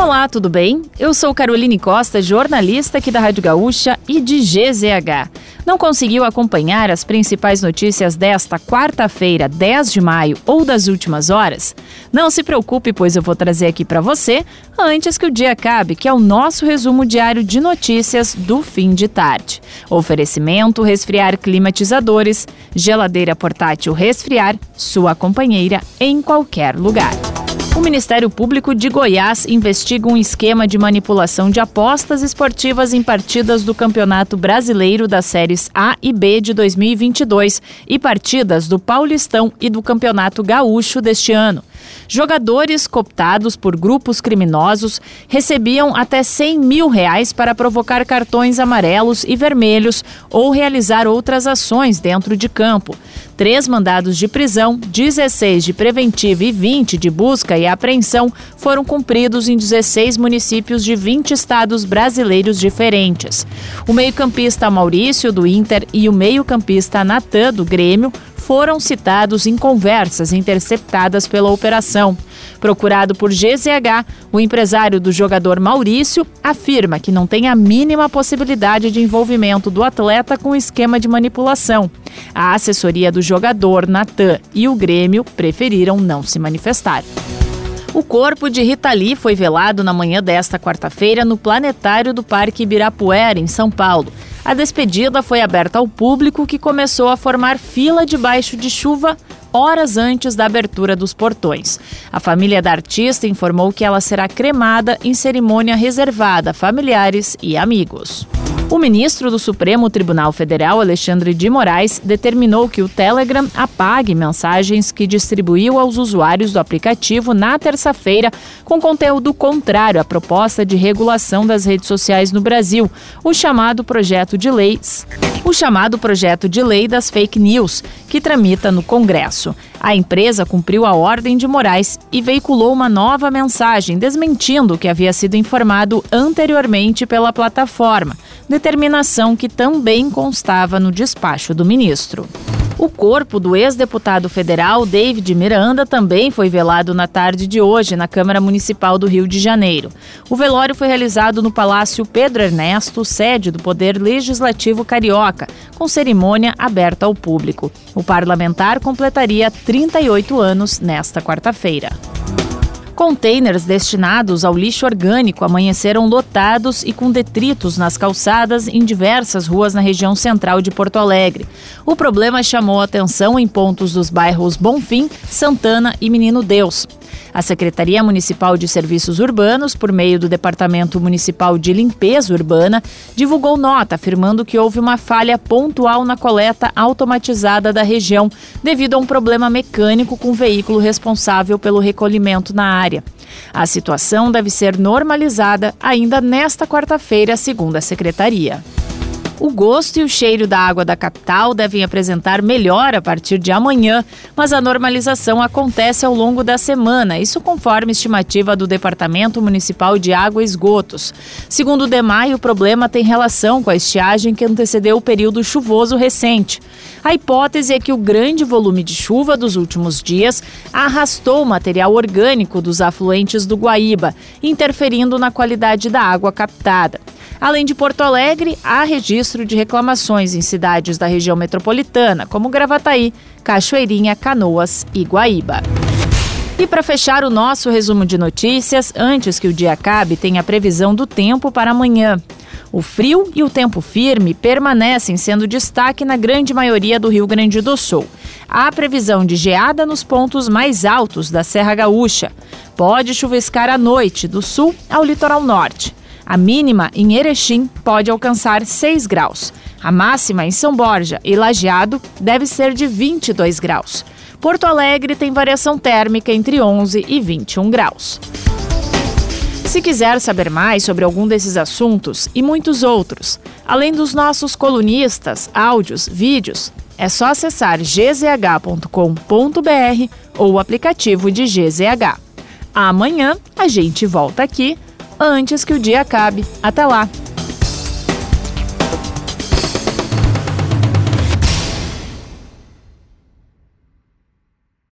Olá, tudo bem? Eu sou Caroline Costa, jornalista aqui da Rádio Gaúcha e de GZH. Não conseguiu acompanhar as principais notícias desta quarta-feira, 10 de maio ou das últimas horas? Não se preocupe, pois eu vou trazer aqui para você antes que o dia acabe, que é o nosso resumo diário de notícias do fim de tarde. Oferecimento: resfriar climatizadores, geladeira portátil resfriar, sua companheira em qualquer lugar. O Ministério Público de Goiás investiga um esquema de manipulação de apostas esportivas em partidas do Campeonato Brasileiro das séries A e B de 2022 e partidas do Paulistão e do Campeonato Gaúcho deste ano. Jogadores cooptados por grupos criminosos recebiam até 100 mil reais para provocar cartões amarelos e vermelhos ou realizar outras ações dentro de campo. Três mandados de prisão, 16 de preventiva e 20 de busca e apreensão foram cumpridos em 16 municípios de 20 estados brasileiros diferentes. O meio-campista Maurício, do Inter, e o meio-campista Natan, do Grêmio, foram citados em conversas interceptadas pela operação. Procurado por GZH, o empresário do jogador Maurício afirma que não tem a mínima possibilidade de envolvimento do atleta com o esquema de manipulação. A assessoria do jogador, Natan, e o Grêmio preferiram não se manifestar. O corpo de Rita Lee foi velado na manhã desta quarta-feira no planetário do Parque Ibirapuera, em São Paulo. A despedida foi aberta ao público que começou a formar fila debaixo de chuva horas antes da abertura dos portões. A família da artista informou que ela será cremada em cerimônia reservada a familiares e amigos. O ministro do Supremo Tribunal Federal, Alexandre de Moraes, determinou que o Telegram apague mensagens que distribuiu aos usuários do aplicativo na terça-feira com conteúdo contrário à proposta de regulação das redes sociais no Brasil, o chamado projeto de leis o chamado projeto de lei das fake news, que tramita no Congresso. A empresa cumpriu a ordem de Moraes e veiculou uma nova mensagem desmentindo o que havia sido informado anteriormente pela plataforma, determinação que também constava no despacho do ministro. O corpo do ex-deputado federal David Miranda também foi velado na tarde de hoje na Câmara Municipal do Rio de Janeiro. O velório foi realizado no Palácio Pedro Ernesto, sede do Poder Legislativo Carioca, com cerimônia aberta ao público. O parlamentar completaria 38 anos nesta quarta-feira. Containers destinados ao lixo orgânico amanheceram lotados e com detritos nas calçadas em diversas ruas na região central de Porto Alegre. O problema chamou atenção em pontos dos bairros Bonfim, Santana e Menino Deus. A Secretaria Municipal de Serviços Urbanos, por meio do Departamento Municipal de Limpeza Urbana, divulgou nota afirmando que houve uma falha pontual na coleta automatizada da região, devido a um problema mecânico com o veículo responsável pelo recolhimento na área. A situação deve ser normalizada ainda nesta quarta-feira, segundo a Secretaria. O gosto e o cheiro da água da capital devem apresentar melhor a partir de amanhã, mas a normalização acontece ao longo da semana, isso conforme estimativa do Departamento Municipal de Água e Esgotos. Segundo o DEMAI, o problema tem relação com a estiagem que antecedeu o período chuvoso recente. A hipótese é que o grande volume de chuva dos últimos dias arrastou o material orgânico dos afluentes do Guaíba, interferindo na qualidade da água captada. Além de Porto Alegre, há registro de reclamações em cidades da região metropolitana, como Gravataí, Cachoeirinha, Canoas e Guaíba. E para fechar o nosso resumo de notícias, antes que o dia acabe, tem a previsão do tempo para amanhã. O frio e o tempo firme permanecem sendo destaque na grande maioria do Rio Grande do Sul. Há previsão de geada nos pontos mais altos da Serra Gaúcha. Pode chuviscar à noite, do sul ao litoral norte. A mínima em Erechim pode alcançar 6 graus. A máxima em São Borja e Lajeado deve ser de 22 graus. Porto Alegre tem variação térmica entre 11 e 21 graus. Se quiser saber mais sobre algum desses assuntos e muitos outros, além dos nossos colunistas, áudios, vídeos, é só acessar gzh.com.br ou o aplicativo de GZH. Amanhã a gente volta aqui antes que o dia acabe. Até lá!